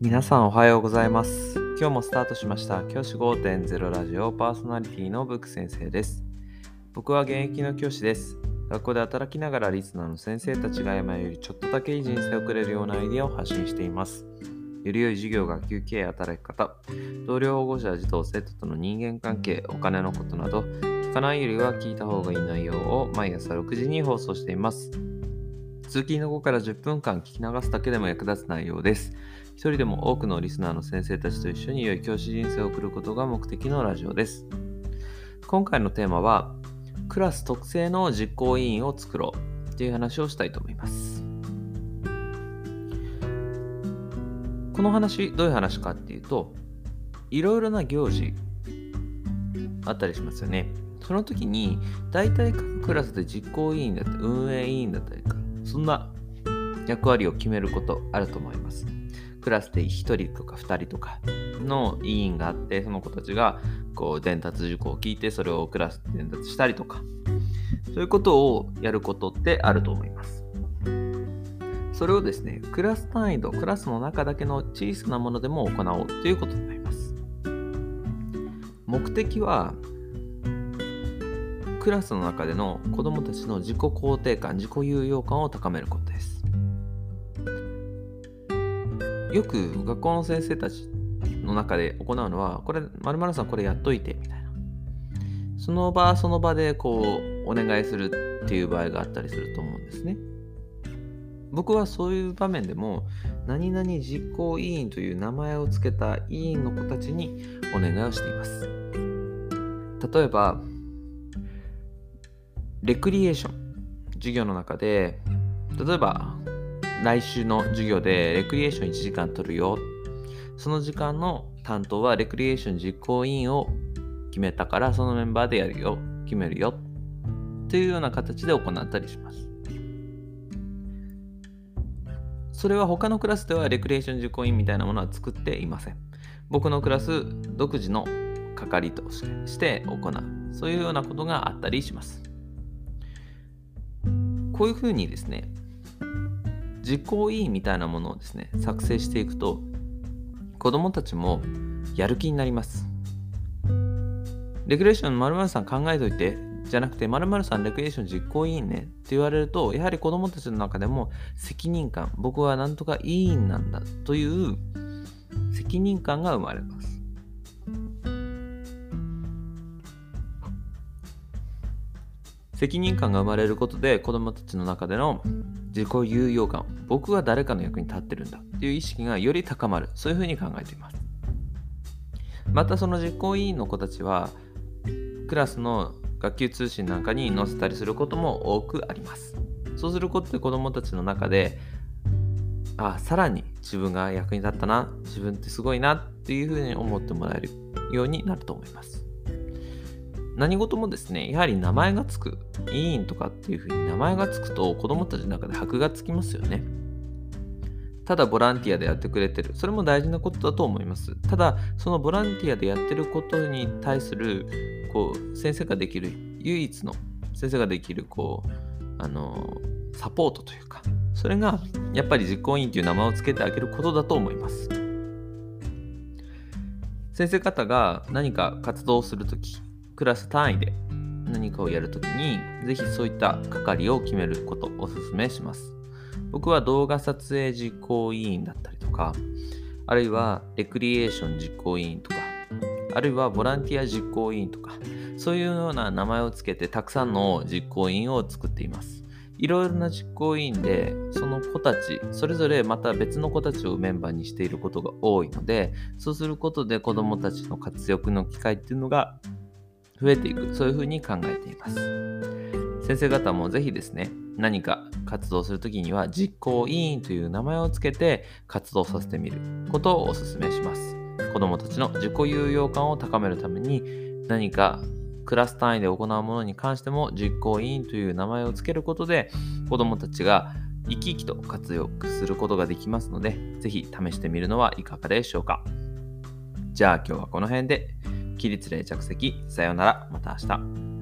皆さんおはようございます。今日もスタートしました教師5.0ラジオパーソナリティのブック先生です。僕は現役の教師です。学校で働きながらリスナーの先生たちが今よりちょっとだけいい人生を送れるようなアイデアを発信しています。より良い授業、学級経営、働き方、同僚保護者、児童、生徒との人間関係、お金のことなど、聞かないよりは聞いた方がいい内容を毎朝6時に放送しています。通勤の後から10分間聞き流すだけでも役立つ内容です。一人でも多くのリスナーの先生たちと一緒に良い教師人生を送ることが目的のラジオです。今回のテーマは、クラス特製の実行委員を作ろうという話をしたいと思います。この話、どういう話かっていうと、いろいろな行事あったりしますよね。その時に、大体各クラスで実行委員だったり、運営委員だったりか、そんな役割を決めることあると思います。クラスで1人とか2人とかの委員があって、その子たちがこう伝達事項を聞いて、それをクラスで伝達したりとか、そういうことをやることってあると思います。それをですね、クラス単位とクラスの中だけの小さなものでも行おうということになります。目的は、クラスの中での子どもたちの自己肯定感、自己有用感を高めることです。よく学校の先生たちの中で行うのは、これ、まるさんこれやっといて、みたいな。その場その場でこう、お願いするっていう場合があったりすると思うんですね。僕はそういう場面でも、何々実行委員という名前を付けた委員の子たちにお願いをしています。例えば、レクリエーション、授業の中で、例えば、来週の授業でレクリエーション1時間取るよ。その時間の担当はレクリエーション実行委員を決めたから、そのメンバーでやるよ、決めるよ。というような形で行ったりします。それは他のクラスではレクリエーション実行委員みたいなものは作っていません。僕のクラス独自の係として行う。そういうようなことがあったりします。こういうふうにですね、実行委員みたいなものをですね、作成していくと、子供たちもやる気になります。レクリエーション〇〇さん考えといて、じゃなくて〇〇さんレクリエーション実行委員ねって言われると、やはり子供たちの中でも責任感、僕はなんとか委員なんだという責任感が生まれます。責任感が生まれることで子供たちの中での自己有用感僕は誰かの役に立ってるんだっていう意識がより高まる。そういうふうに考えています。またその実行委員の子たちはクラスの学級通信なんかに載せたりすることも多くあります。そうすることで子供たちの中であさらに自分が役に立ったな自分ってすごいなっていうふうに思ってもらえるようになると思います。何事もですね、やはり名前がつく、委員とかっていうふうに名前がつくと子供たちの中で箔がつきますよね。ただボランティアでやってくれてる。それも大事なことだと思います。ただ、そのボランティアでやってることに対する、こう、先生ができる、唯一の、先生ができる、こう、あの、サポートというか、それが、やっぱり実行委員という名前を付けてあげることだと思います。先生方が何か活動をするとき、クラス単位で何かをやるときに、ぜひそういった係を決めることをお勧めします。僕は動画撮影実行委員だったりとか、あるいはレクリエーション実行委員とか、あるいはボランティア実行委員とか、そういうような名前をつけてたくさんの実行委員を作っています。いろいろな実行委員で、その子たち、それぞれまた別の子たちをメンバーにしていることが多いので、そうすることで子どもたちの活躍の機会っていうのが増えていく、そういうふうに考えています。先生方もぜひですね、何か活動するときには実行委員という名前をつけて活動させてみることをお勧めします。子どもたちの自己有用感を高めるために何かクラス単位で行うものに関しても実行委員という名前をつけることで子どもたちが生き生きと活用することができますので、ぜひ試してみるのはいかがでしょうか。じゃあ今日はこの辺で。起立例着席。さようなら。また明日。